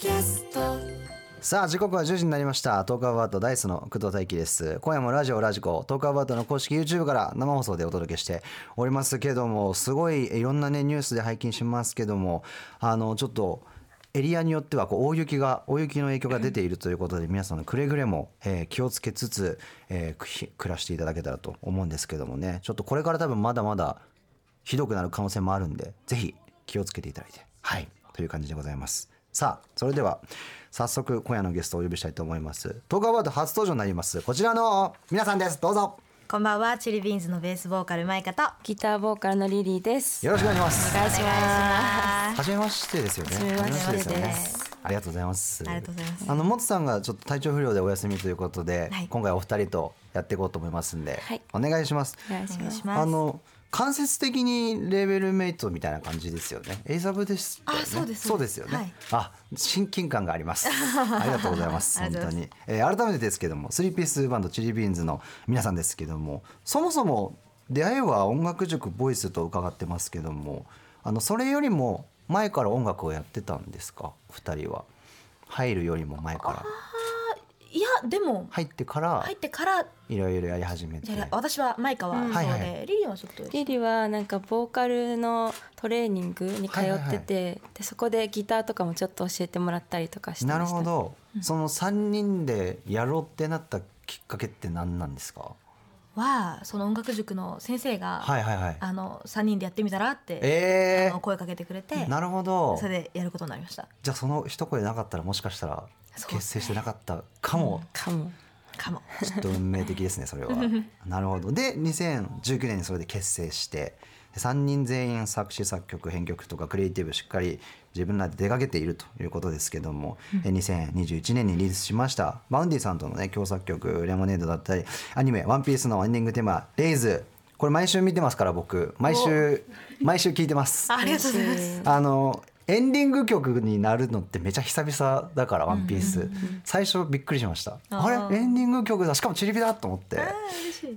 キャスト。さあ時刻は10時になりました。トークアバウトダイスの工藤大輝です。今夜もラジオラジコトークアバウトの公式 YouTube から生放送でお届けしておりますけどもすごいいろんなねニュースで拝見しますけどもあのちょっとエリアによってはこう大雪が大雪の影響が出ているということで皆さんのくれぐれも、えー気をつけつつ、えー暮らしていただけたらと思うんですけどもね。ちょっとこれから多分まだまだひどくなる可能性もあるんでぜひ気をつけていただいて。はい。という感じでございます。さあそれでは早速今夜のゲストをお呼びしたいと思います。トークアバウト初登場になります。こちらの皆さんです。どうぞ。こんばんは、チリビーンズのベースボーカルマイカと。ギターボーカルのリリーです。よろしくお願いします。お願いしま初めましてですよね。初めまして初めですありがとうございます。ありがとうございます。あのモツさんがちょっと体調不良でお休みということで、はい。今回お二人とやっていこうと思いますんで、はい。お願いしますお願いします。お願いします。あの間接的にレーベルメイトみたいな感じですよね。エイザブですよね。あそうですそうですよね。はいあ、親近感があり ます。ありがとうございます。本当に。えー改めてですけども、スリーピースバンドチリビーンズの皆さんですけども、そもそも出会いは音楽塾ボイスと伺ってますけども、あのそれよりも前から音楽をやってたんですか、二人は。入るよりも前から。いや、でも、入ってから入ってから、いろいろやり始めて。私はマイカはそうで、はいはいリリーはちょっと。リリーはなんかボーカルのトレーニングに通ってて、でそこでギターとかもちょっと教えてもらったりとかしてまなした。るほど、その三人でやろうってなったきっかけって何なんですか？は、その音楽塾の先生が、はいはいはい。あの三人でやってみたらって、えあの声かけてくれて、なるほど。それでやることになりました。じゃあその一声なかったらもしかしたら結成してなかったかも、かも。かも。ちょっと運命的ですねそれは。なるほど。で2019年にそれで結成して3人全員作詞作曲編曲とかクリエイティブしっかり自分らで手がけているということですけども、え2021年にリリースしましたバウンディさんとのね共作曲「レモネード」だったりアニメ「ワンピースのエンディングテーマ「レイズ」これ毎週見てますから僕。毎週毎週聞いてます。ありがとうございます。あのエンディング曲になるのってめちゃ久々だから「ワンピース。最初びっくりしました。あれ？エンディング曲だ。しかもチリピだと思って。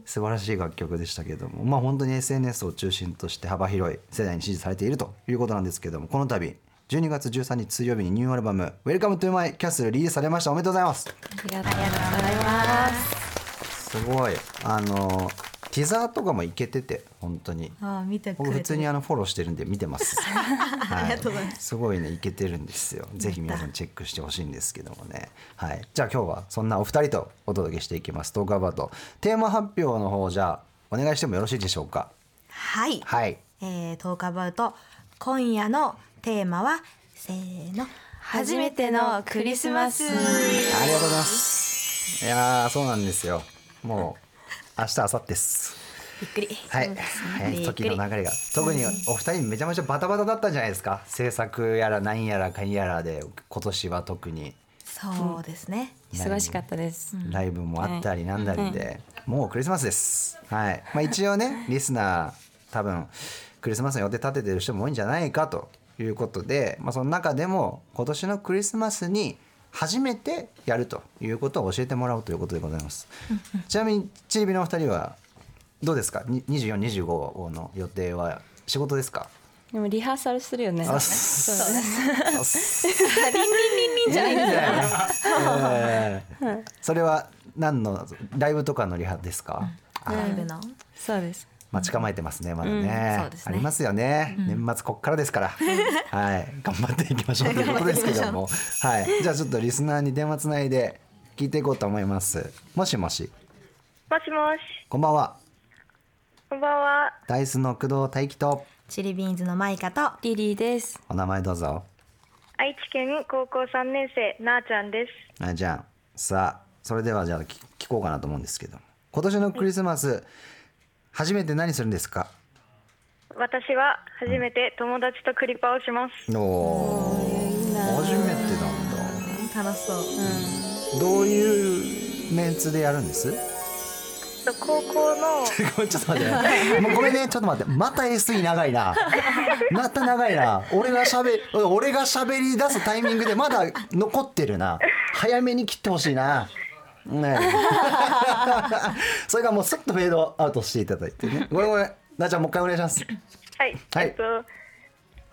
素晴らしい楽曲でしたけども。まあ本当に SNS を中心として幅広い世代に支持されているということなんですけども。この度12月13日水曜日にニューアルバム「Welcome to My Castle」リリースされました。おめでとうございます。ありがとうございます。すごい。あのティザーとかもいけてて本当にあー、見て。僕普通にあのフォローしてるんで見てます。はい、ありがとうございますすごいねいけてるんですよ。ぜひ皆さんチェックしてほしいんですけどもね。はい。じゃあ今日はそんなお二人とお届けしていきます。トークアバウトテーマ発表の方じゃあお願いしてもよろしいでしょうか？はい。はい。えー、トークアバウト今夜のテーマはせーの初めてのクリスマスありがとうございます。いやーそうなんですよ。もう明日明後日です。びっくり。はい、ね。早い。時の流れが。特にお二人めちゃめちゃバタバタだったんじゃないですか。制作やらなんやらかんやらで今年は特に。そうですね、忙しかったです。ライブもあったりなんだりで、もうクリスマスです。はい。まあ一応ねリスナー多分クリスマスの予定立ててる人も多いんじゃないかということで、まあ、その中でも今年のクリスマスに初めてやるということを教えてもらおうということでございます。ちなみにチリビのお二人はどうですか？に24、25の予定は仕事ですか？でもリハーサルするよね。あそうそうね。あすじゃないんだよね。えーそれは何のライブとかのリハですか？あライブの？そうです。待ち構えてますねまだね,、うんね。ありますよね、年末こっからですから。はい。頑張っていきましょう ということですけども。はい。じゃあちょっとリスナーに電話つないで聞いていこうと思います。もしもし。もしもし、こんばんは。こんばんは。ダイスの工藤大輝と。チリビーンズのマイカと。リリーです。お名前どうぞ。愛知県高校3年生、なあちゃんです。あじゃあさあそれではじゃあ聞聞こうかなと思うんですけど今年のクリスマス初めて何するんですか？私は初めて友達とクリパをします。おー。初めてなんだ。楽しそう、どういうメンツでやるんです？高校の ごめんちょっと待って。もうごめんね。ちょっと待って。また SE 長いな。また長いな。俺がしゃべ俺がしゃべり出すタイミングでまだ残ってるな。早めに切ってほしいなね。それがもうスッとフェードアウトしていただいてね。ごめんごめんなあちゃんもう一回お願いします。はい、はい。えっと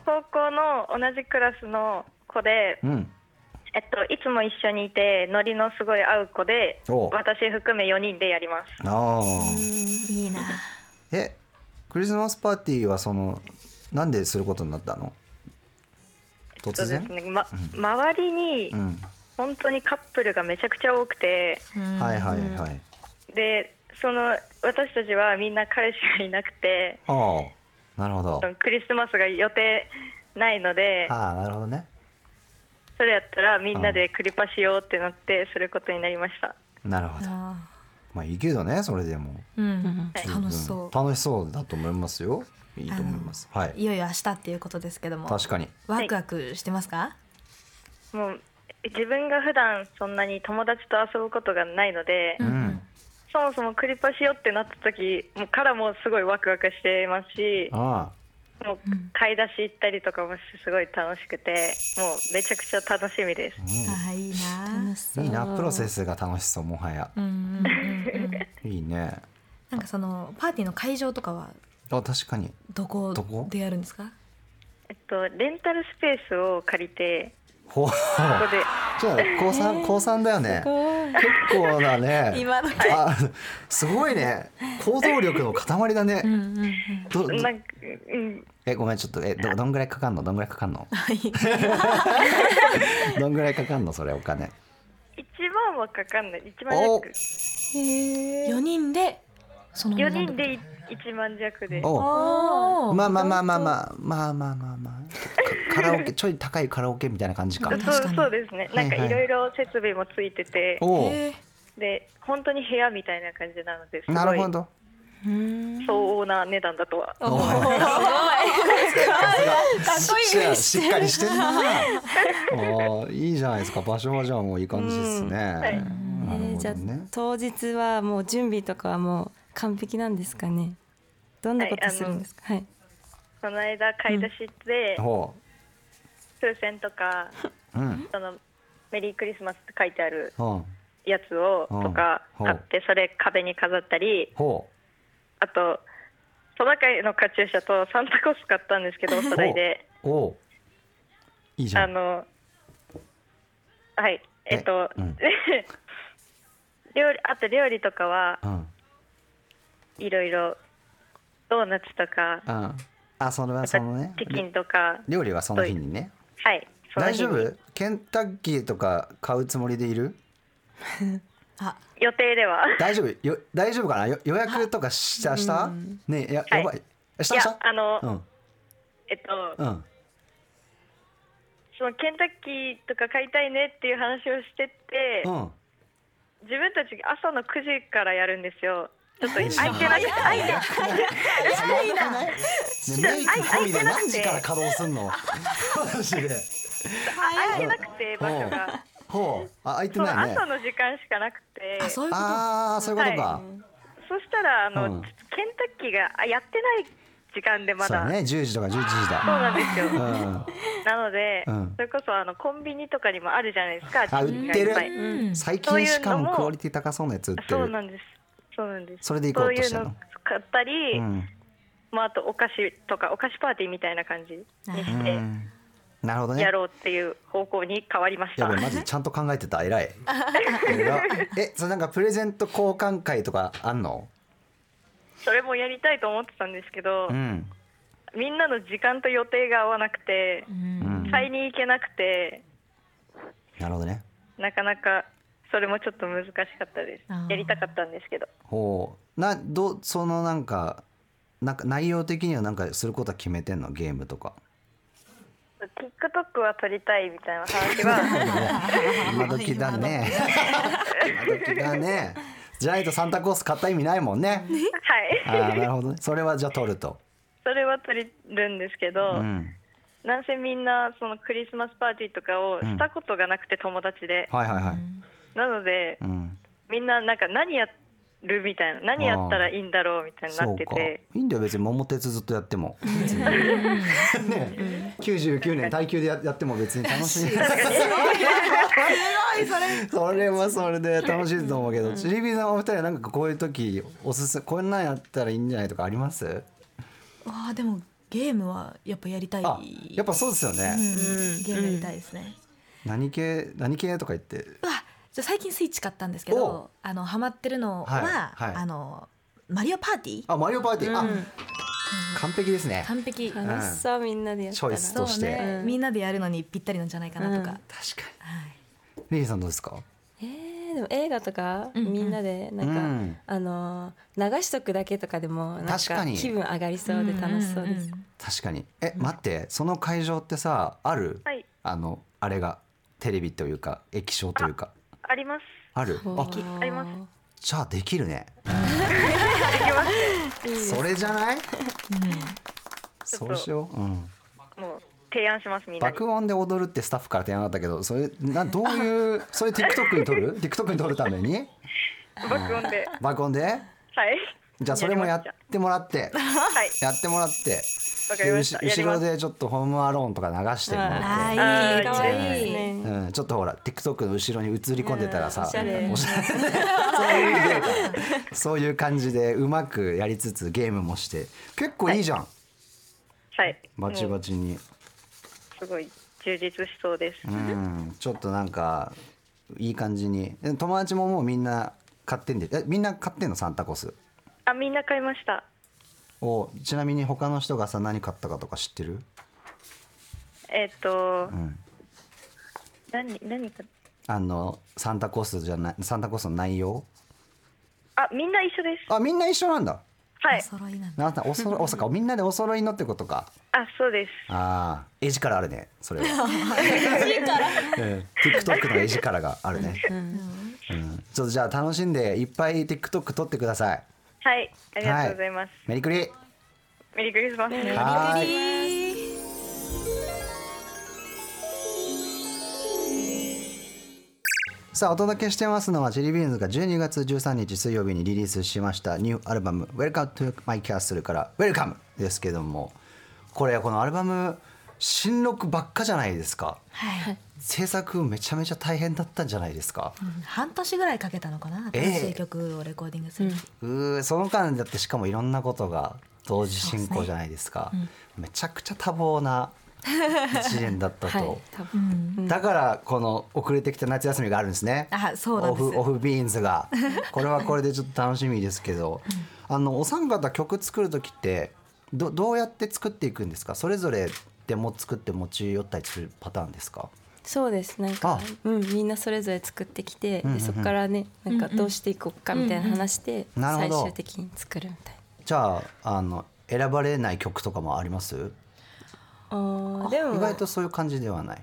高校の同じクラスの子でうん。えっといつも一緒にいてノリのすごい合う子でお私含め4人でやります。ああいいな。えクリスマスパーティーはそのなんですることになったの？突そうで然すね、ま、周りにうん本当にカップルがめちゃくちゃ多くて。はいはいはい。でその私たちはみんな彼氏がいなくて。ああなるほど。クリスマスが予定ないので。ああなるほどね。それやったらみんなでクリパしようってなってすることになりました。なるほど。あまあいいけどねそれでも。ーうんはい。楽しそう。うん楽しそうだと思いますよ。いいと思います。はい。いよいよ明日っていうことですけども。確かに。ワクワクしてますか、もう自分が普段そんなに友達と遊ぶことがないので、うん。そもそもクリパしようってなった時もうからもすごいワクワクしてますしあもう買い出し行ったりとかもすごい楽しくてもうめちゃくちゃ楽しみです。あーいいな。楽しそうあいいなプロセスが楽しそうもはや。うんうんうんうん。いいね。なんかそのパーティーの会場とかはあ確かに。どこどこ？でやるんですか？えっとレンタルスペースを借りてほう。ここで。じゃあ高三高三だよね。結構だね今のあすごいね。行動力の塊だね。うんうんうん。どどなんえごめんちょっとえどどんぐらいかかんの？どんぐらいかかんの？どんぐらいかかんのそれお金？1万はかかんない。1万お。弱4人でその4人で1万弱でおまあまあまあまあまあ。まあまあまあまあ。かカラオケ ちょい高いカラオケみたいな感じか。確かに。そうそうですね。なんかはい。はいいろいろ設備もついてて、おおへで本当に部屋みたいな感じなのですごいなるほど。うん。相応な値段だとは。ー。おー。おい。かっこいい。しっかりしてんな。おーいいじゃないですか。場所はじゃあもういい感じですね、はい。なるえほーじゃあ当日はもう準備とかはもう完璧なんですかね。どんなことするんですか？はい。この間買い出し行って、ほ風船とかううん。そのメリークリスマスって書いてあるほやつをうんとかうん。買ってそれ壁に飾ったりあとトナカイのカチューシャとサンタコス買ったんですけどおそろいで。いいじゃん。あのはい。えっと、うん。料理あと料理とかはうんいろいろドーナツとかうんあそれはそのね。チキンとか料理はその日にね。はい大丈夫？ケンタッキーとか買うつもりでいる？あ。予定では。大丈夫？よ大丈夫かな？よ予約とかした？したねえやはい。やばい。した？いやしたあの、うん。えっと、うん。そのケンタッキーとか買いたいねっていう話をしてて、うん。自分たち朝の9時からやるんですよちょっと空いてなくて。空いて早くな。いねメイク込みで何時から稼働すん。のマジで空いてなくて場所が。ほう。あ空いてそうないね。朝の時間しかなくて。あそういうこと？ああそういうことか、そしたらあの、うん。ケンタッキーがあやってない時間でまだ。そうだね。10時とか11時そうだなんですよ、うん。なので、うん。それこそあのコンビニとかにもあるじゃないですか。あ売ってる。最近しかもクオリティ高そうなやつ売ってる。そうなんですそうなんです。それで行こうとしのそういうの買ったり、うん。まあ、あとお菓子とかお菓子パーティーみたいな感じにうしてん。なるほどね。やろうっていう方向に変わりました、マジちゃんと考えてた？偉い。えそれなんかプレゼント交換会とかあんの？それもやりたいと思ってたんですけど、うん。みんなの時間と予定が合わなくてう、うんん。買いに行けなくてなるほどね。なかなかそれもちょっと難しかったです。やりたかったんですけど。ほう。などそのなんかなんか内容的にはなんかすることは決めてんの？ゲームとか。TikTok は撮りたいみたいな話は。今時だね。今時だね。じゃないとサンタコース買った意味ないもんね。はい。ああなるほどね。それはじゃあ取ると。それは撮るんですけど、うん。なんせみんなそのクリスマスパーティーとかをしたことがなくて友達で、はいはいはいなのでうん。みんななんか何やるみたいな何やったらいいんだろうみたいになってて。いいんだよ別に桃鉄ずっとやっても。ね。99年耐久でややっても別に楽しい。それはそれ。で楽しいと思うけど。ちりびさんお二人はなんかこういう時おすすこんなんやったらいいんじゃないとかあります？あーでもゲームはやっぱやりたい。あやっぱそうですよね、うんゲームやりたいですね、何系何系とか言って？うわ最近スイッチ買ったんですけどあのハマってるのは、はいはい。あのマリオパーティー？あマリオパーティー、あうん。完璧ですね。完璧。楽しそうみんなでやったら。チョイスとして。そうね、うん。みんなでやるのにぴったりなんじゃないかなとか、うん。確かはいに。リリーさんどうですか？えー、でも映画とかうんうん。みんなでなんか、うん。あのー流しとくだけとかでもなん確かに。気分上がりそうで楽しそうです。んんん確かに。え待ってその会場ってさある、はい。あのあれがテレビというか液晶というかあります。ある？ああります。じゃあできるね。それじゃない？そうしよう、うん、もう提案しますみんなに。爆音で踊るってスタッフから提案あったけどそれなどういう それ TikTok に撮る？TikTok に撮るために？爆音で。爆音で？はい。じゃあそれもやってもらって。はい。やってもらって後後ろでちょっとホームアローンとか流してもらって、あーいいいいね。うん、ちょっとほら TikTok の後ろに映り込んでたらさ、うん。おしゃれ。おしゃれ。そういうそういう感じでうまくやりつつゲームもして。結構いいじゃん、はい。バチもうバチに。すごい充実しそうです。うん。ちょっとなんかいい感じに。で友達ももうみんな買ってんでえみんな買ってんの？サンタコス。あみんな買いましたおちなみに他の人がさ何買ったかとか知ってる、えっ、とうん、何何かあのサンタコスじゃないサンタコスの内容？あみんな一緒です。あみんな一緒なんだ。はい。お揃いなんだ。なんだおそろおそか みんなでお揃いのってことか。あそうです。ああ絵力あるねそれは。うん。TikTok の絵力があるね、うん、ちょっとじゃあ楽しんでいっぱい TikTok 撮ってくださいはいありがとうございます、メリクリ。メリークリスマス。はーい。さあお届けしてますのはチリビーンズが12月13日水曜日にリリースしましたニューアルバム「Welcome to My Castle」から「Welcome」ですけどもこれこのアルバム新録ばっかじゃないですか。はい、制作めちゃめちゃ大変だったんじゃないですか、うん半年ぐらいかけたのかなええ新しい曲をレコーディングする、うーその間だってしかもいろんなことが同時進行じゃないですか。めちゃくちゃ多忙な一年だったと、はい。だからこの遅れてきた夏休みがあるんですね。あそうオフオフビーンズが。これはこれでちょっと楽しみですけど、あのお三方曲作る時ってどどうやって作っていくんですか？それぞれでも作って持ち寄ったりするパターンですか？そうですなんかあうんみんなそれぞれ作ってきて、んうんうんでそこからねなんかどうしていこうかみたいな話して、なるほど最終的に作るみたいじゃああの選ばれない曲とかもあります？な。あーでも意外とそういう感じではない。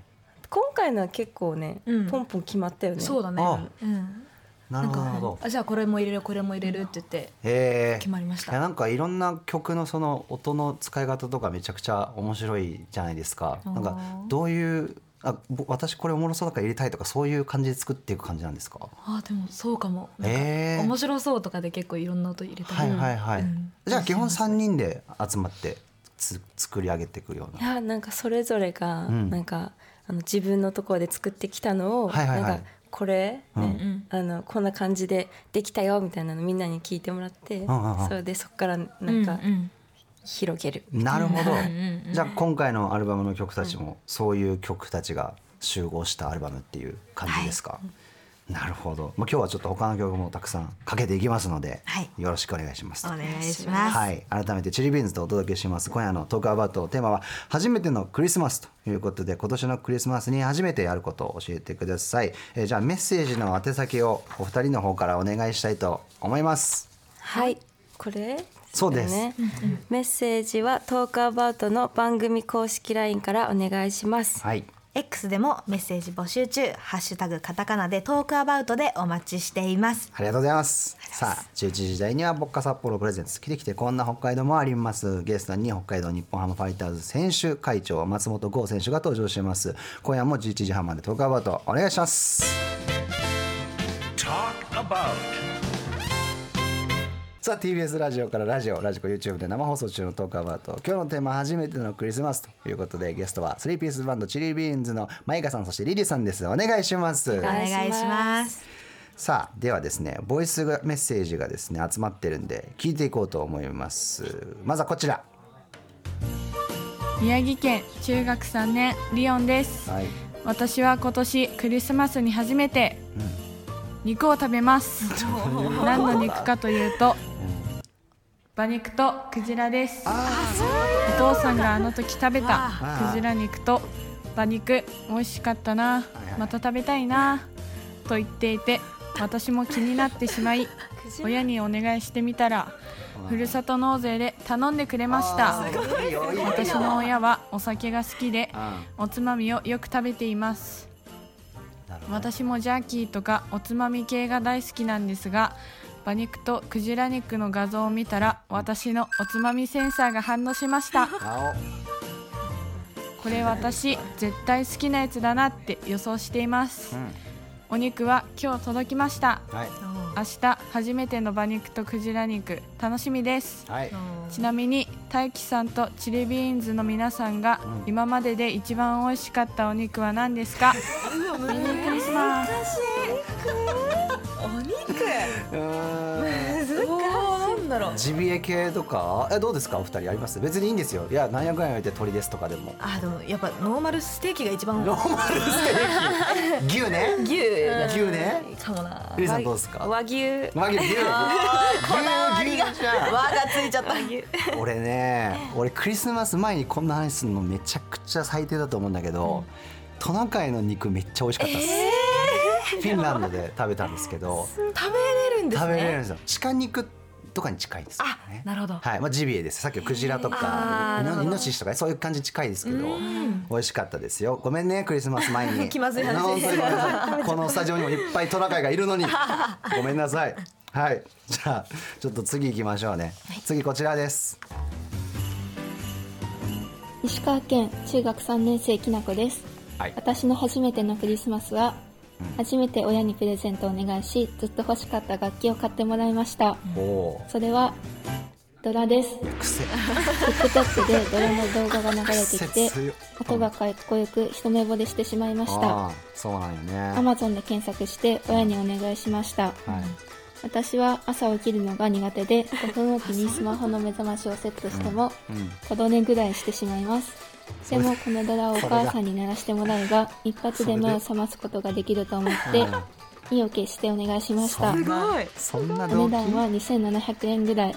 今回のは結構ね、うんポンポン決まったよね。そうだねあうんなるほどなるほど。あじゃあこれも入れるこれも入れるって言って決まりましたいやなんかいろんな曲のその音の使い方とかめちゃくちゃ面白いじゃないですか。なんかどういうあぼ私これおもろそうだから入れたいとかそういう感じで作っていく感じなんですか？あでもそうかもなんかえー面白そうとかで結構いろんな音入れたりはいはいはい。うんじゃあ基本三人で集まってつ作り上げていくよういな。やなんかそれぞれがうんなんか、あの自分のところで作ってきたのを、はいはいはいなんかこれ、うん。ね。あのこんな感じでできたよみたいなのみんなに聞いてもらって、んうんうん。それでそこからなんかうんうん。広げる。なるほど。じゃあ今回のアルバムの曲たちもそういう曲たちが集合したアルバムっていう感じですか？なるほど。まあ今日はちょっと他の曲もたくさんかけていきますので、はい。よろしくお願いします。お願いします。はい、改めてチリビーンズとお届けします。今夜のトークアバウトテーマは初めてのクリスマスということで今年のクリスマスに初めてやることを教えてください、えーじゃあメッセージの宛先をお二人の方からお願いしたいと思います。はい、これ？そうです。ね。メッセージはトークアバウトの番組公式 LINE からお願いします。はい X でもメッセージ募集中。ハッシュタグカタカナでトークアバウトでお待ちしています。ありがとうございます。さあ11時台にはボッカ札幌プレゼンツ来て来てこんな北海道もあります。ゲストに北海道日本ハムファイターズ選手会長松本剛選手が登場します。今夜も11時半までトークアバウトお願いします。Talk about. さあ TBS ラジオからラジオラジコ YouTube で生放送中のトークアバウト。今日のテーマは初めてのクリスマスということでゲストはスリーピースバンドチリビーンズのマイカさんそしてリリーさんです。お願いします。お願いします。さあではですねボイスがメッセージがですね集まってるんで聞いていこうと思います。まずはこちら。宮城県中学3年リオンです。はい。私は今年クリスマスに初めて肉を食べます。何の肉かというと馬肉とクジラです。お父さんがあの時食べたクジラ肉と馬肉美味しかったな。また食べたいな。と言っていて私も気になってしまい 親にお願いしてみたらふるさと納税で頼んでくれました。私の親はお酒が好きでうんおつまみをよく食べています。私もジャーキーとかおつまみ系が大好きなんですが馬肉とクジラ肉の画像を見たら私のおつまみセンサーが反応しました。あこれ私絶対好きなやつだなって予想しています。おうん。お肉は今日届きました。はい。明日初めての馬肉とクジラ肉楽しみです。はい。ちなみに大輝さんとチリビーンズの皆さんが今までで一番美味しかったお肉は何ですか？メリークリスマスお肉。うーんなんだろう。ジビエ系とか？えどうですか？お二人あります？別にいいんですよ。いや何百円置いて鳥ですとかでも。あでもやっぱノーマルステーキが一番。ノーマルステーキ。牛ね？牛。牛ね？かもな。ゆりさんどうですか？和牛。和牛。牛牛牛じゃん。輪がついちゃった。俺ね俺クリスマス前にこんな話するのめちゃくちゃ最低だと思うんだけど、トナカイの肉めっちゃ美味しかったです、フィンランドで食べたんですけど食べれるんですね。食べれるんですよ。鹿肉とかに近いですね。なるほど。はい、まあ、ジビエです。さっきのクジラとかイノシシとかそういう感じ近いですけど美味しかったですよ。ごめんねクリスマス前に。気まずい話。本当にごめんなさい。このスタジオにもいっぱいトナカイがいるのに。ごめんなさい。はい。じゃあちょっと次行きましょうね、次こちらです。石川県中学3年生きなこです。はい。私の初めてのクリスマスは、初めて親にプレゼントをお願いしずっと欲しかった楽器を買ってもらいました。それはドラです。TikTok でドラの動画が流れてきて音がかっこよく一目惚れしてしまいました。そうなんよね。Amazon で検索して親にお願いしました。はい。私は朝起きるのが苦手で5分おきにスマホの目覚ましをセットしてもうん。小どねぐらいしてしまいますでもこのドラをお母さんに鳴らしてもらえば一発で目を覚ますことができると思って意を決してお願いしました。すごい。そんなお値段は2700円ぐらい。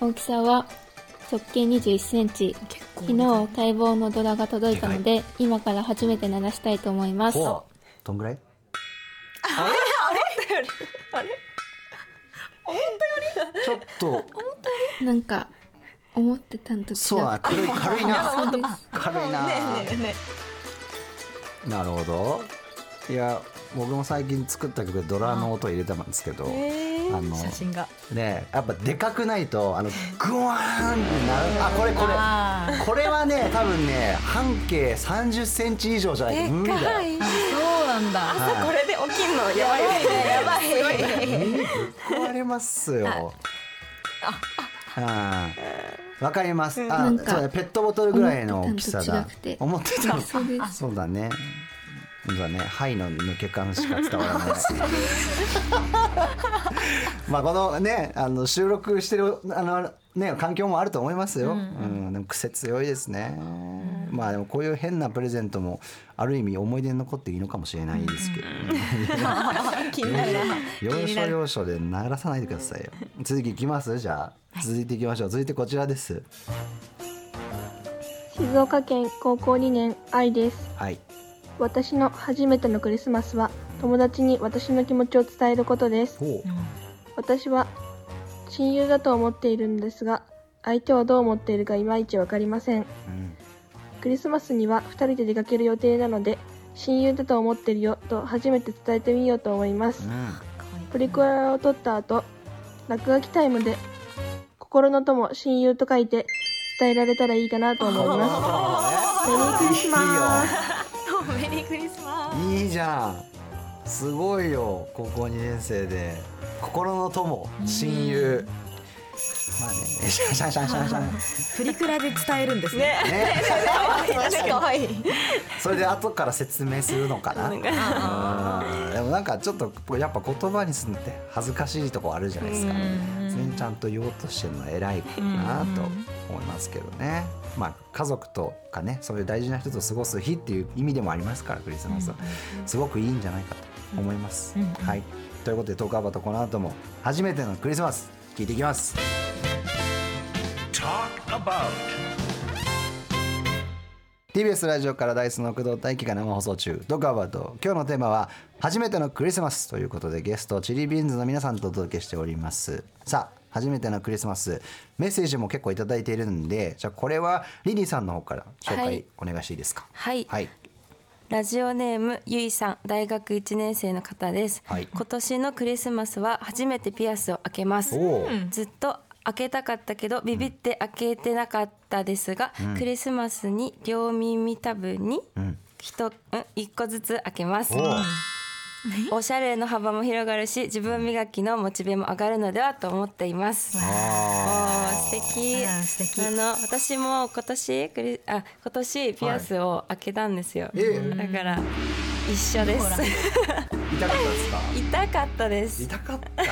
大きさは直径21センチ。昨日待望のドラが届いたので今から初めて鳴らしたいと思います。おどんぐらい？ちょっと。なんか思ってたんと違そうだな軽い軽いな。軽いな。ねえねえねなるほど。いや僕も最近作った曲でドラの音入れたんですけど、あの写真が。ねやっぱでかくないとあのグワーンってなる。あこれこれ。あこれはね多分ね半径30センチ以上じゃないと無理だ。よそうなんだ。はいこれで起きんのやばい。やばい。壊れますよ。あわかります。あ、そうね、ペットボトルぐらいの大きさだ思ってたの。そうだね。そうだね。肺の抜け感しか伝わらない。まあこのね、あの収録してるあのね環境もあると思いますよ。うん、でも癖強いですね。まあでもこういう変なプレゼントもある意味思い出に残っていいのかもしれないですけど、気になるな要所要所で鳴らさないでくださいよ。続きいきます？じゃあ、続いていきましょう。続いてこちらです。静岡県高校2年愛ですはい。私の初めてのクリスマスは友達に私の気持ちを伝えることですほう。私は親友だと思っているんですが相手はどう思っているかいまいちわかりませんうん。クリスマスには2人で出かける予定なので親友だと思ってるよと初めて伝えてみようと思いますプリクラを撮った後落書きタイムで心の友親友と書いて伝えられたらいいかなと思います メリークリスマスメリークリスマいいよ。いいじゃん。すごいよ。高校2年生で心の友親友。まあね、シャンシャンシャンシャンシャプリクラで伝えるんですね。ね、かわいい。それで後から説明するのかな？うん。でもなんかちょっとやっぱ言葉にするのって恥ずかしいとこあるじゃないですか。別にちゃんと言おうとしてるのは偉いなと思いますけどね、まあ家族とかねそういう大事な人と過ごす日っていう意味でもありますからクリスマスは。すごくいいんじゃないかと思います。はい。ということでトークアバートこの後も初めてのクリスマス聞いていきます。TBS ラジオからダイスの工藤大輝が生放送中？ドクアバート今日のテーマは初めてのクリスマスということでゲストチリビーンズの皆さんとお届けしております。さあ初めてのクリスマスメッセージも結構いただいているんでじゃあこれはリリーさんの方から紹介はい。お願いしていいですか？はい。はい。ラジオネームゆいさん大学1年生の方です、はい。今年のクリスマスは初めてピアスを開けます。おおずっと開けたかったけどビビって開けてなかったですが、クリスマスに両耳たぶに一、うん、一個ずつ開けます。おおしゃれの幅も広がるし自分磨きのモチベも上がるのではと思っています。素敵。あの私も今年クリあ今年ピアスを開けたんですよ、えだから一緒です。ー痛かったですか？痛かったです。痛かった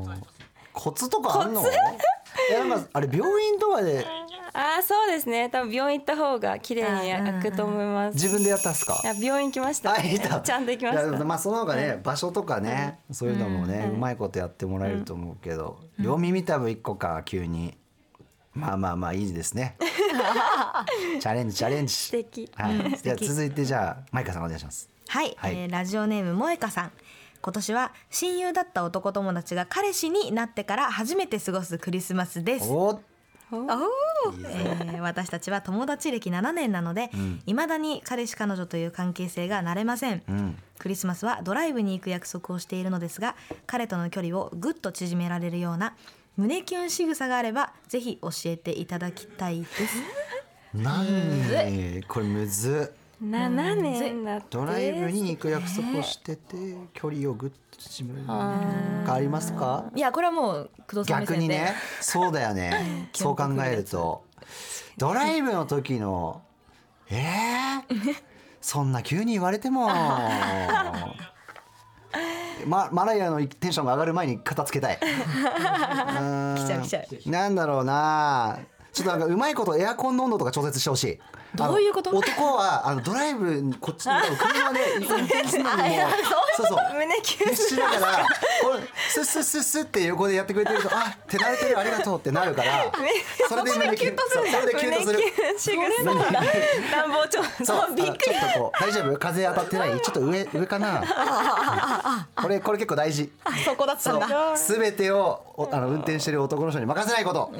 コツとかあんの？えなんかあれ病院とかであーそうですね。多分病院行った方が綺麗に開くと思います。自分でやったんすか？いや病院行きました。あいた？ちゃんと行きましいやたまあその方がね、場所とかね、そういうのもね、うまいことやってもらえると思うけど、両耳たぶ一個か急に。まあまあまあいいですね。チャレンジチャレンジ。素敵。はい、じゃあ続いてじゃあマイカさんお願いします。はい、はい。えーラジオネーム萌香さん今年は親友だった男友達が彼氏になってから初めて過ごすクリスマスです。おえー私たちは友達歴7年なので、いまだに彼氏彼女という関係性が慣れません、ん。クリスマスはドライブに行く約束をしているのですが彼との距離をぐっと縮められるような胸キュン仕草があればぜひ教えていただきたいです。なんでこれむずっ7年だって。ドライブに行く約束をしてて距離をぐっと縮める。かありますか？いやこれはもう工藤さん逆にねそうだよね。そう考えると。ドライブの時のえー、そんな急に言われても。まマライアのテンションが上がる前に片付けたい。来ちゃう来ちゃう。なんだろうな。ちょっとなんかうまいことエアコンの温度とか調節してほしいどういうこと？男はあのドライブにこっちの車で運転するのにもそうそう。胸キュン必死だからこれスッスッスッスッって横でやってくれてるとあ手慣れてるありがとうってなるから それで胸キュンそれでキュンとする。胸キュン仕草胸キュン暖房調そう。あの ちょっとこう大丈夫？風当たってない？ちょっと上上かな？これこれ結構大事。そこだったんだ。すべてをおあの運転してる男の人に任せないこと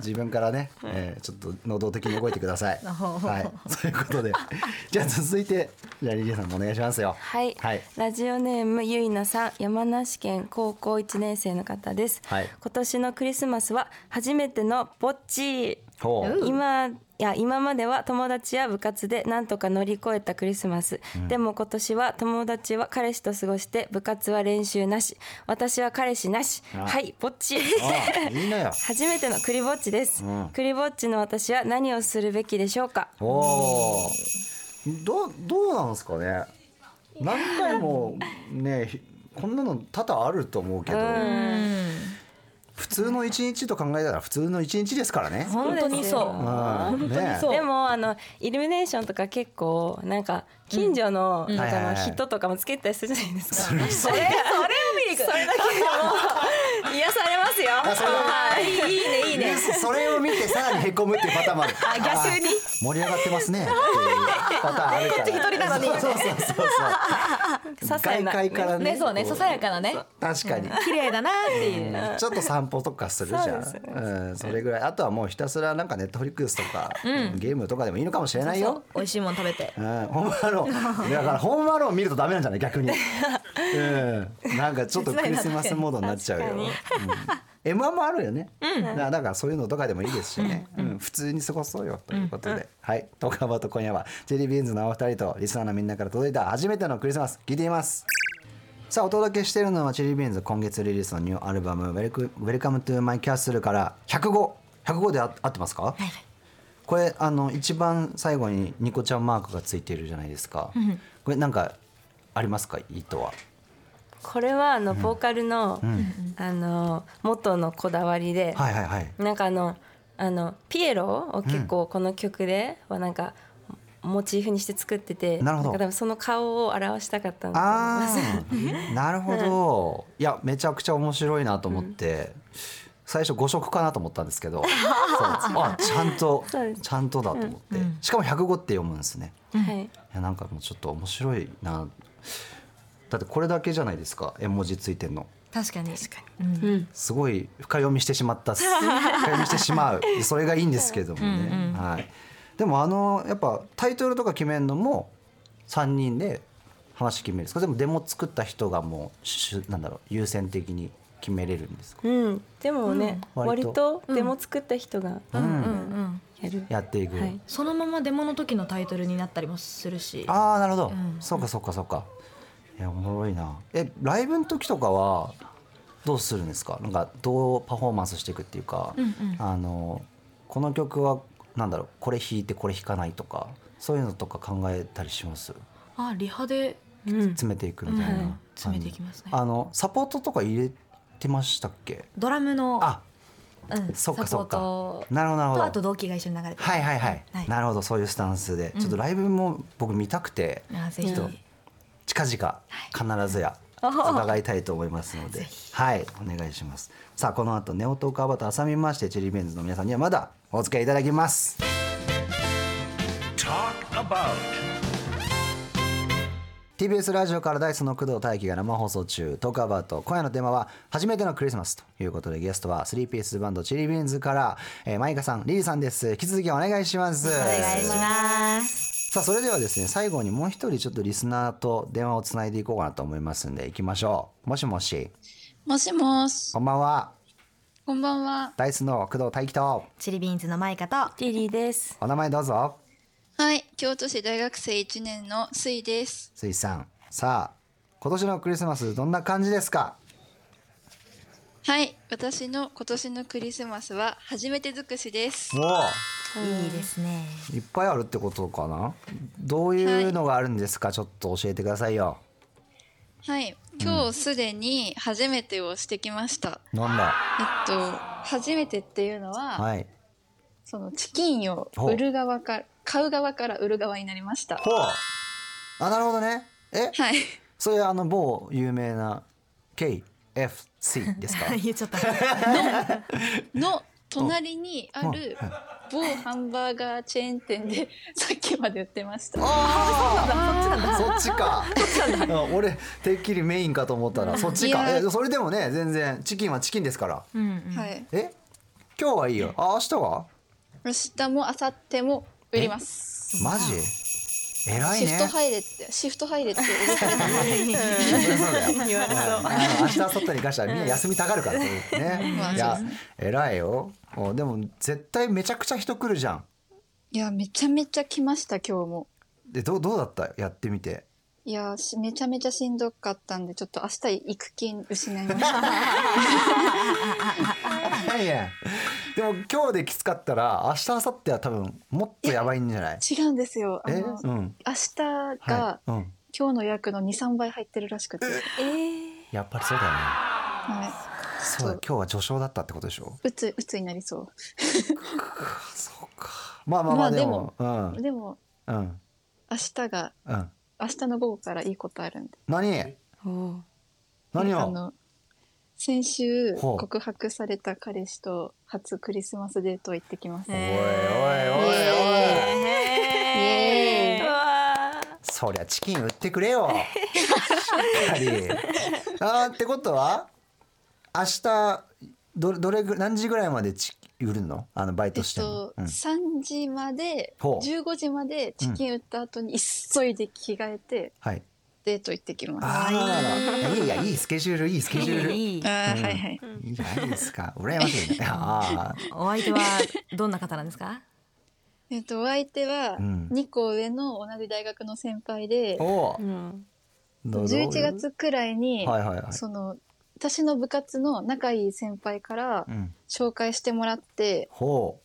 自分からね、えーちょっと能動的に動いてください。はい、そういうことで、じゃあ続いて、じゃあリリーさんもお願いしますよ。はい、はい、ラジオネームゆいなさん山梨県高校1年生の方です、はい。今年のクリスマスは初めてのぼっち今いや今までは友達や部活でなんとか乗り越えたクリスマス、でも今年は友達は彼氏と過ごして部活は練習なし。私は彼氏なし。あはいぼっち。初めてのクリぼっちです、ん。クリぼっちの私は何をするべきでしょうか。おお。どうどうなんですかね。何回もね、ひこんなの多々あると思うけど。普通の一日と考えたら普通の一日ですからね。本当にそううん、ね。そうでもあのイルミネーションとか結構なんか近所の,、なんかあの人とかもつけたりするじゃないですか。それそれを見に行くそれだけでも癒されますよ。それを見てさらにへこむっていうパターンもある。あ逆に？あ盛り上がってますね。っていうパターンあるから。こっち一人なのに。そうそうそうそう。外界からね。ねそうねこささやかなね。確かに。綺麗だなっていう。ちょっと散歩とかするじゃん。そうん、それぐらい。あとはもうひたすらなんかネットフリックスとか、ゲームとかでもいいのかもしれないよ。美味しいもん食べて。うん、ホームアローンだからホームアローン見るとダメなんじゃない？逆に、うん、なんかちょっとクリスマスモードになっちゃうよ、M1 もあるよね、だからだからそういうのとかでもいいですしね、うん。普通に過ごそうよということで、はい「トークアバート今夜はジェリービーンズのお二人とリスナーのみんなから届いた初めてのクリスマス聞いています。さあお届けしているのはチェリービーンズ今月リリースのニューアルバム「Welcome to My Castle」から105 105であ合ってますか、これあの一番最後にニコちゃんマークがついてるじゃないですか、これなんかありますか？意図はこれはあのボーカルの、うん。あの元のこだわりで、はいはいはい。なんかあのあのピエロを結構この曲ではなんかモチーフにして作っててなるほど。多分その顔を表したかったんだと思いあます。あ なるほど。い。やめちゃくちゃ面白いなと思って、最初5色かなと思ったんですけど あちゃんとちゃんとだと思って、しかも105って読むんですね。はい、いやなんかもうちょっと面白いなだってこれだけじゃないですか絵文字ついてんの。確かに。うん、すごい深読みしてしまった 深読みしてしまう。それがいいんですけどもね、はい、でもあのやっぱタイトルとか決めるのも3人で話決めるんですか？でもデモ作った人がもうしなんだろう優先的に決めれるんですか、うん、でもね、うん。割割ととデモ作った人がうん。うん。やる。やっていく、はい。そのままデモの時のタイトルになったりもするし。ああなるほど、うん。そうかそうかそうかいやおもろいな。えライブの時とかはどうするんですか？なんかどうパフォーマンスしていくっていうか、うんうん。あのこの曲はなんだろうこれ弾いてこれ弾かないとかそういうのとか考えたりします？あリハでうん、詰めていくみたいな、うんはい詰めていきますね。あのサポートとか入れてましたっけ？ドラムのあうんそっかそっか。サポート。なるほどなるほど。とあと同期が一緒に流れて。るはいはいはい、はい。なるほどそういうスタンスで、ちょっとライブも僕見たくて。あぜひ。ちょっと近々必ずや伺いたいと思いますので、はい、お願いします。さあこの後ネオトークアバター挟みましてチェリーベンズの皆さんにはまだお付き合いいただきます。TBS ラジオからダイスの工藤大輝が生放送中。トークアバウト。今夜のテーマは初めてのクリスマスということでゲストは3ピースバンドチェリービーンズから、えー、マイカさんリリーさんです。引き続きお願いします。お願いしますさあそれではですね最後にもう一人ちょっとリスナーと電話をつないでいこうかなと思いますんで行きましょう。もしもし。もしもし、こんばんは。こんばんは。ダイスの工藤大輝と。チリビーンズのマイカと。リリーです。お名前どうぞ。はい、京都市大学生1年のスイです。水さん。さあ今年のクリスマスどんな感じですか？はい、私の今年のクリスマスは初めて尽くしです。もいいですね。ういっぱいあるってことかな？どういうのがあるんですか、ちょっと教えてくださいよ。はい、今日すでに初めてをしてきました。なんだ？えっと、初めてっていうのは、はい。そのチキンを売る側から、買う側から売る側になりました。ほう。あなるほどね。え？はい、それあの某有名な KFC ですか？言っちゃった。の隣にある某ハンバーガーチェーン店で さっきまで売ってました。そっちか うん俺てっきりメインかと思ったらそっちか。いや。えそれでもね全然チキンはチキンですから。うんうん。はい、え？今日はいいよ。あ明日は？明日も明後日も売ります。マジ？偉いね。シフト入れってシフト入れって 言われそう。明日明後日に関してはみんな休みたがるからね。まあいやそうです偉いよおでも絶対めちゃくちゃ人来るじゃん。いやめちゃめちゃ来ました今日も。でどうどうだった？やってみて。いやしめちゃめちゃしんどかったんでちょっと明日行く気失いました。いやいや。でも今日できつかったら明日明後日は多分もっとやばいんじゃない？違うんですよ。あえ？の、うん。明日がはい、うん、今日の予約の23倍入ってるらしくて、やっぱりそうだよね。はそう。だ今日は序章だったってことでしょ？い、うつうつになりそまあまあまあまあでも。うでもうん。うん。明日がうん。明日の午後からいいことあるんで。何？何を？あの先週告白された彼氏と初クリスマスデート行ってきます、おいおいおいおい。イエーイ。そりゃチキン売ってくれよ。しっかり。あーってことは？明日どれどれぐ何時ぐらいまでチ売るの？あのバイえっトしてんの、と、うん。3時までほう。15時までチキン売った後に急いで着替えてはい。デート行ってきます。あらい。いやいいスケジュールいいスケジュール。いいいあーはいはい。いじゃないですか。羨ましいね。あー。お相手はどんな方なんですか？えっとお相手はうん。2個上の同じ大学の先輩で、おうん。どうぞ11月くらいに、はいはいはい。その私の部活の仲いい先輩からうん。紹介してもらって、ほ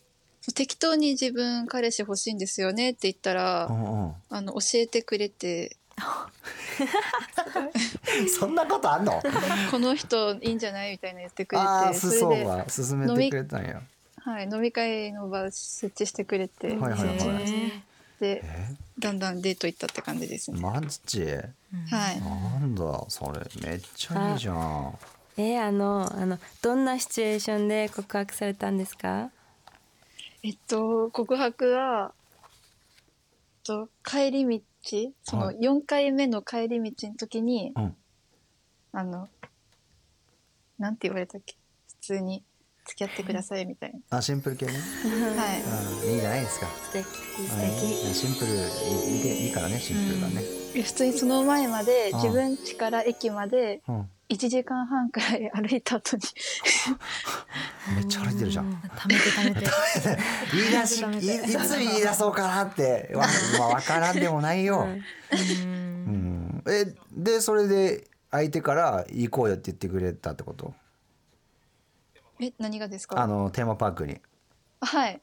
適当に自分彼氏欲しいんですよねって言ったら、ううんうん。あの教えてくれて。そんなことあんの？この人いいんじゃないみたいな言ってくれああてそれで、裾が勧めてくれたんや。はい、飲み会の場設置してくれて、はいはいはいでだんだんデート行ったって感じですね。マジ？はい。なんだそれめっちゃいいじゃん。えーあのあのどんなシチュエーションで告白されたんですか？えっと告白は、えっと帰り道そのはい。4回目の帰り道の時に、うん。あのなんて言われたっけ？普通に付き合ってくださいみたいあシンプル系ね。な。はい。うんいいじゃないですか。素敵素うん敵シンプルいいいいいからねシンプルがね。え普通にその前までうん。自分家から駅までうん。1時間半くらい歩いた後に。めっちゃ歩いてるじゃん。貯めて貯めて。言い出しいいつ言い出そうかなってわまあわからんでもないよ。うん。えでそれで相手から行こうよって言ってくれたってこと？え何がですか？あのテーマパークに。はい。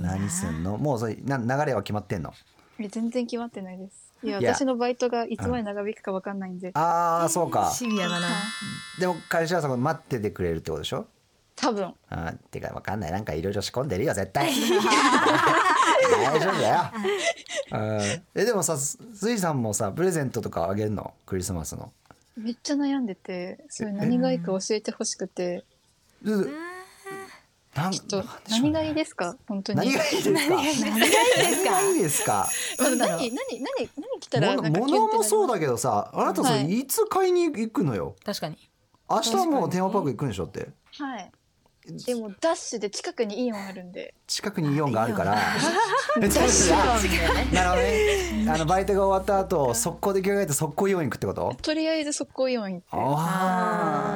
何すんの？もうそれな流れは決まってんの？え全然決まってないです。いやいや。私のバイトがいつまで長引くかわかんないんで。ああそうか。シビアだな。でも彼氏はそこ待っててくれるってことでしょ？多分。あーてかわかんない。なんかいろいろ仕込んでるよ絶対。大丈夫だよ。うん。えでもさすいさんもさプレゼントとかあげるの？クリスマスの。めっちゃ悩んでてそれ何がいいか教えてほしくてちょっと何がいいですか？本当に。何がいいですか？何がいいですか？何何何何何来たら物もそうだだけどさあなたそれはい。いつ買いに行くのよ？確かに。明日はもうテーマパーク行くんでしょって。はい。でもダッシュで近くにイオンあるんで。近くにイオンがあるから。めっちゃなるほどね。あのバイトが終わった後速攻で着替えて速攻イオン行くってこと？とりあえず速攻イオン行って。あ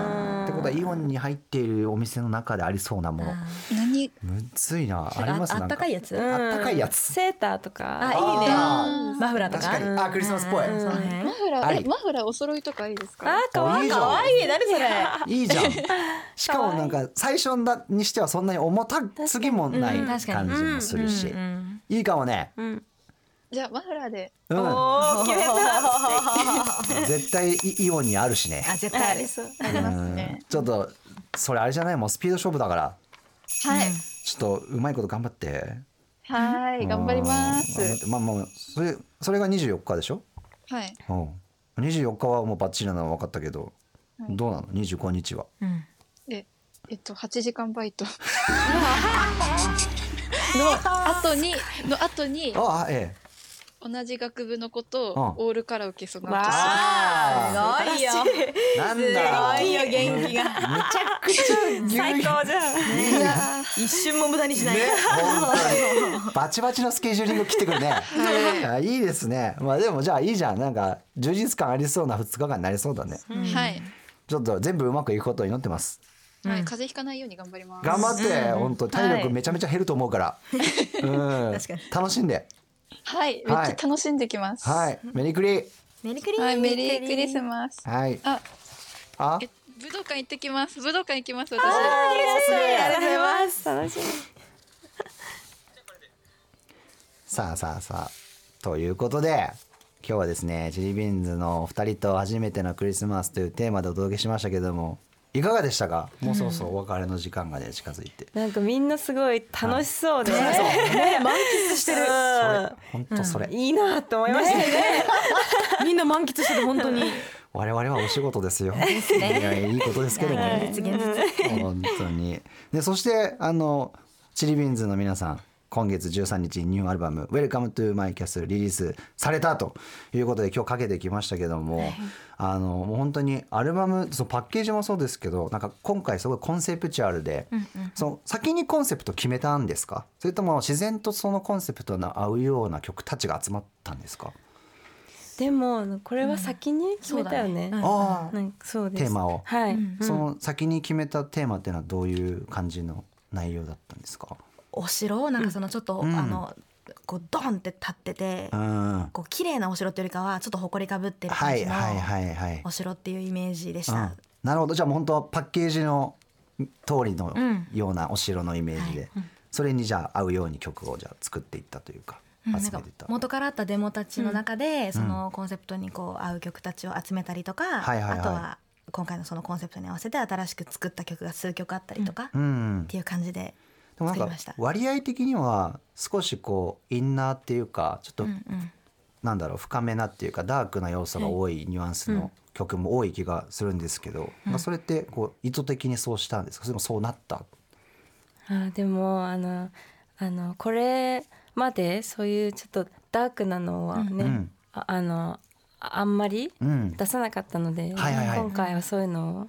あってことはイオンに入っているお店の中でありそうなもの。何？むずいな。あります？あなんあったかいやつ？あったかいやつ。セーターとか。あいいね。あマフラーとか？確かに。あクリスマスっぽい。マフラーえマフラーお揃いとかいいですか？あかわいい。いいじゃん。可愛い何それ？いいじゃん。しかもなんか最初にしてはそんなに重た次もない感じもするし。いいかもねじゃあマフラーで。うん。おー決めた。絶対イイオンにあるしね。あ絶対あるありますうんね。ちょっとそれあれじゃない？もうスピード勝負だから。はい。ちょっとうまいこと頑張って。はい頑張ります。て。まあまあそれそれが24日でしょ？はい。うん。24日はもうバッチリなのは分かったけど、はい。どうなの？25日は。ええっと8時間バイト。の後にの後にああええ同じ学部の子とうん。オールカラオケそのあすごいよ。なんだ。すごいよ元気が。めちゃくちゃ牛最高じゃん。一瞬も無駄にしないね本当に。バチバチのスケジューリング切ってくるね、あいいですね。まあでもじゃあいいじゃん。なんか充実感ありそうな2日間になりそうだね、はい。ちょっと全部うまくいくことを祈ってます。はい風邪ひかないように頑張ります。頑張って、本当体力めちゃめちゃ減ると思うから、うん。確かに。楽しんではいめっちゃ楽しんできます。はい。メリクリメリクリはいメリークリスマス。はい。ああ？え武道館行ってきます。武道館行きます私。ありがとうございます。楽しみ。さあさあさあ。ということで今日はですねチリビーンズのお二人と初めてのクリスマスというテーマでお届けしましたけどもいかがでしたか？もうそろそろお別れの時間がね近づいて、なんかみんなすごい楽しそうで、ね 満喫してる。本当それ、いいなと思いましたね。みんな満喫してる本当に。我々はお仕事ですよ。いやいいことですけども、本当に。でそしてあのチリビーンズの皆さん今月13日にニューアルバム「Welcome to My Castle」リリースされたということで今日かけてきましたけども、あのもう本当にアルバムそのパッケージもそうですけどなんか今回すごいコンセプチュアルで、その先にコンセプト決めたんですか？それとも自然とそのコンセプトの合うような曲たちが集まったんですか？でもこれは先に決めたよね,、そうだね。ああ。そうです。テーマを。はい、その先に決めたテーマっていうのはどういう感じの内容だったんですか？お城なんかそのちょっと、うん。あのこうドンって立ってて、うん。こう綺麗なお城っていうよりかはちょっと埃かぶってるは感じのいはいはいはい。お城っていうイメージでしうん。た。なるほど。じゃあもう本当パッケージの通りのうん。ようなお城のイメージで。それにじゃあ合うように曲をじゃあ作っていったというかうん。なんか元からあったデモたちの中で、そのコンセプトにこう合う曲たちを集めたりとか、はいはいはい。あとは今回のそのコンセプトに合わせて新しく作った曲が数曲あったりとか、っうん。ていう感じででもなんか。割合的には少しこうインナーっていうかちょっと、うんうん。なんだろう深めなっていうかダークな要素が多いニュアンスの曲も多い気がするんですけど、まあ、それってこう意図的にそうしたんですか？それともそうなった？あでもあのあのこれまでそういうちょっとダークなのはね、うんああのああんまりうん。出さなかったので、今回はそういうのを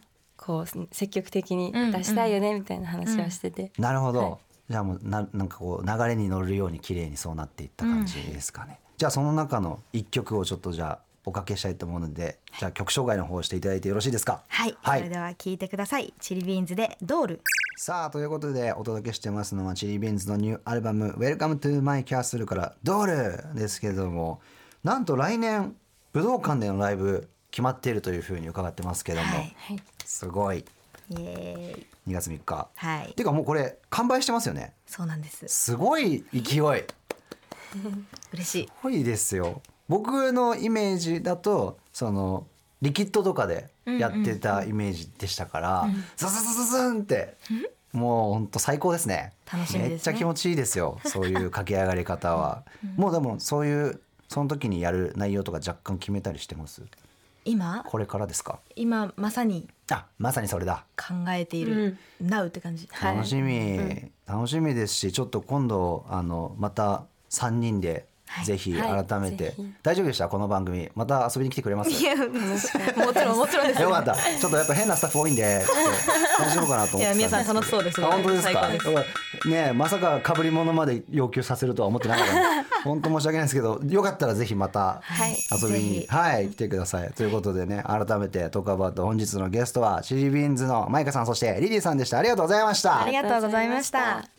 こう積極的に出したいよねみたいな話はしてて、なるほど、はい。じゃあもうななんかこう流れに乗るように綺麗にそうなっていった感じですかね、じゃあその中の一曲をちょっとじゃあおかけしたいと思うのでじゃあ曲紹介の方をしていただいてよろしいですか？はい、はい。それでは聴いてください。チリビーンズでドール。さあということでお届けしてますのはチリビーンズのニューアルバム「Welcome to My Castle」から「ドール」ですけれどもなんと来年武道館でのライブ決まっているというふうに伺ってますけども、はい。はいすごい。イエーイ。2月3日。はい。て。いうかもうこれ完売してますよね。そうなんです。すごい勢い。嬉しい。すごいですよ。僕のイメージだとそのリキッドとかでやってたイメージでしたから、ズズズズズンって、もう本当最高ですね。楽しみですね。めっちゃ気持ちいいですよ。そういう駆け上がり方は、もうでもそういうその時にやる内容とか若干決めたりしてます？今？これからですか？今まさにあまさにそれだ。考えている、Now って感じ。はい。楽しみ、楽しみですしちょっと今度あのまた3人ではいぜひはい改めて、ぜひ大丈夫でした？この番組また遊びに来てくれます？いや、もちろんもちろんです。よかった。ちょっとやっぱ変なスタッフ多いんで、大丈夫かなと思って皆さん楽しそうですあ本当ですか？ねまさか被り物まで要求させるとは思ってなかった。本当申し訳ないですけど、よかったらぜひまたはい遊びに、ぜひはい来てください。ということでね、改めてトークアバウト本日のゲストはチリビーンズのマイカさんそしてリリーさんでした。ありがとうございました。ありがとうございました。